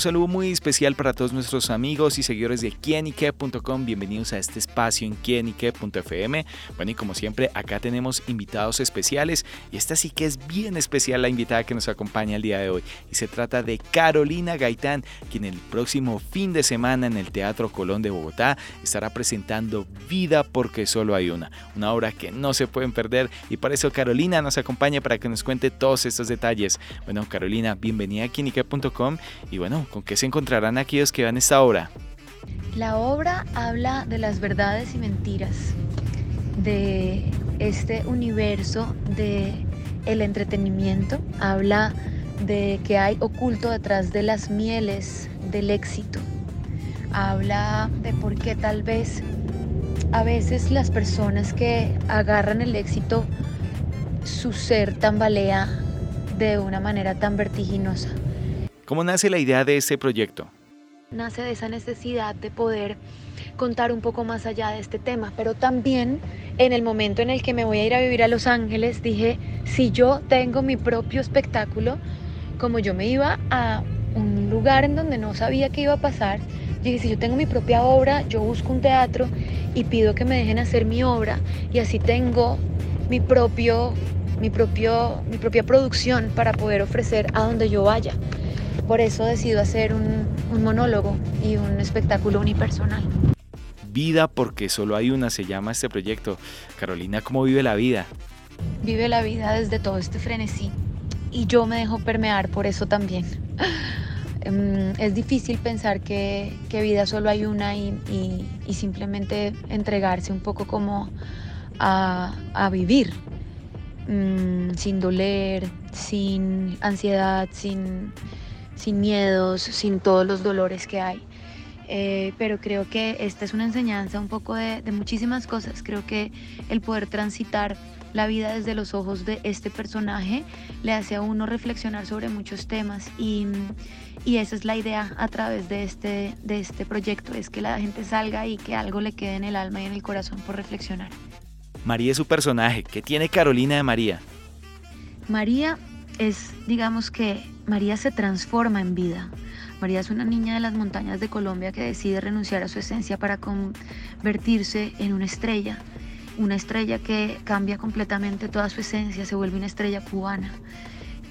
saludo muy especial para todos nuestros amigos y seguidores de quienique.com. Bienvenidos a este espacio en quienique.fm. Bueno, y como siempre, acá tenemos invitados especiales y esta sí que es bien especial la invitada que nos acompaña el día de hoy. Y se trata de Carolina Gaitán, quien el próximo fin de semana en el Teatro Colón de Bogotá estará presentando Vida porque solo hay una, una obra que no se pueden perder y por eso Carolina nos acompaña para que nos cuente todos estos detalles. Bueno, Carolina, bienvenida a quienique.com y bueno, ¿con qué se encontrarán aquellos que vean esta obra? La obra habla de las verdades y mentiras, de este universo de el entretenimiento, habla de que hay oculto detrás de las mieles del éxito. Habla de por qué tal vez a veces las personas que agarran el éxito, su ser tambalea de una manera tan vertiginosa. ¿Cómo nace la idea de este proyecto? Nace de esa necesidad de poder contar un poco más allá de este tema, pero también en el momento en el que me voy a ir a vivir a Los Ángeles, dije, si yo tengo mi propio espectáculo, como yo me iba a un lugar en donde no sabía qué iba a pasar, dije, si yo tengo mi propia obra, yo busco un teatro y pido que me dejen hacer mi obra y así tengo mi propio mi, propio, mi propia producción para poder ofrecer a donde yo vaya. Por eso decido hacer un, un monólogo y un espectáculo unipersonal. Vida porque solo hay una, se llama este proyecto. Carolina, ¿cómo vive la vida? Vive la vida desde todo este frenesí y yo me dejo permear por eso también. Em, es difícil pensar que, que, vida solo hay una y, y, y simplemente entregarse un poco como a, a vivir, mmm, sin doler, sin ansiedad, sin, sin miedos, sin todos los dolores que hay. Eh, pero creo que esta es una enseñanza un poco de, de, muchísimas cosas. Creo que el poder transitar la vida desde los ojos de este personaje le hace a uno reflexionar sobre muchos temas y, y esa es la idea a través de este, de este proyecto, es que la gente salga y que algo le quede en el alma y en el corazón por reflexionar. María es su personaje. ¿Qué tiene Carolina de María? María es, digamos que María se transforma en vida. María es una niña de las montañas de Colombia que decide renunciar a su esencia para convertirse en una estrella. Una estrella que cambia completamente toda su esencia, se vuelve una estrella cubana.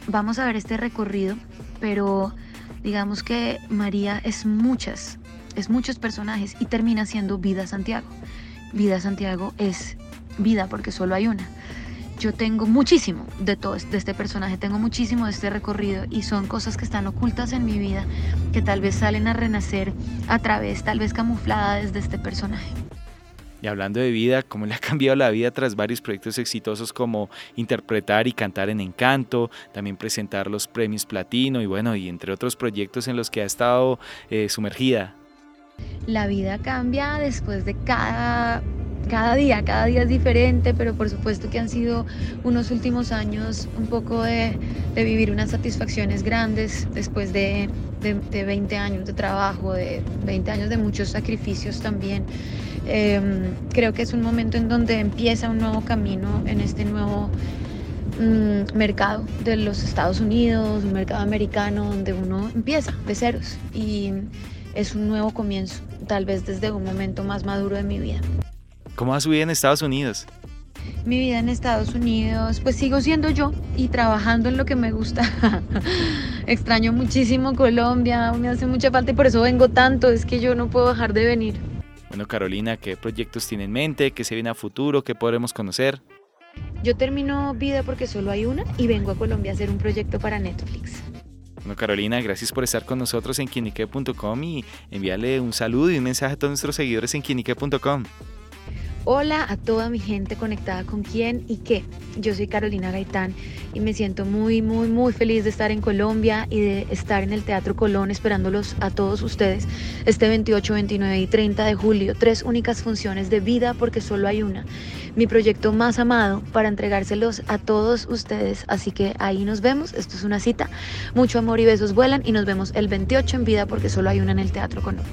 Vamos a ver este recorrido, pero digamos que María es muchas, es muchos personajes y termina siendo Vida Santiago. Vida Santiago es vida porque solo hay una. Yo tengo muchísimo de todo de este personaje, tengo muchísimo de este recorrido y son cosas que están ocultas en mi vida que tal vez salen a renacer a través, tal vez camufladas desde este personaje. Y hablando de vida, ¿cómo le ha cambiado la vida tras varios proyectos exitosos como interpretar y cantar en Encanto, también presentar los premios Platino y bueno, y entre otros proyectos en los que ha estado eh, sumergida? La vida cambia después de cada cada día, cada día es diferente, pero por supuesto que han sido unos últimos años un poco de, vivir unas satisfacciones grandes después de, de, de, 20 años de trabajo, de 20 años de muchos sacrificios también. Eh, creo que es un momento en donde empieza un nuevo camino en este nuevo mm, mercado de los Estados Unidos, un mercado americano donde uno empieza de ceros y es un nuevo comienzo, tal vez desde un momento más maduro de mi vida. ¿Cómo va su vida en Estados Unidos? Mi vida en Estados Unidos, pues sigo siendo yo y trabajando en lo que me gusta. Extraño muchísimo Colombia, me hace mucha falta y por eso vengo tanto, es que yo no puedo dejar de venir. Bueno, Carolina, ¿qué proyectos tiene en mente? ¿Qué se viene a futuro? ¿Qué podremos conocer? Yo termino vida porque solo hay una y vengo a Colombia a hacer un proyecto para Netflix. Bueno, Carolina, gracias por estar con nosotros en quinique.com y enviarle un saludo y un mensaje a todos nuestros seguidores en quinique.com. Hola a toda mi gente conectada con quién y qué. Yo soy Carolina Gaitán y me siento muy, muy, muy feliz de estar en Colombia y de estar en el Teatro Colón esperándolos a todos ustedes este 28, 29 y 30 de julio. Tres únicas funciones de vida porque solo hay una. Mi proyecto más amado para entregárselos a todos ustedes. Así que ahí nos vemos. Esto es una cita. Mucho amor y besos vuelan y nos vemos el 28 en vida porque solo hay una en el Teatro Colón.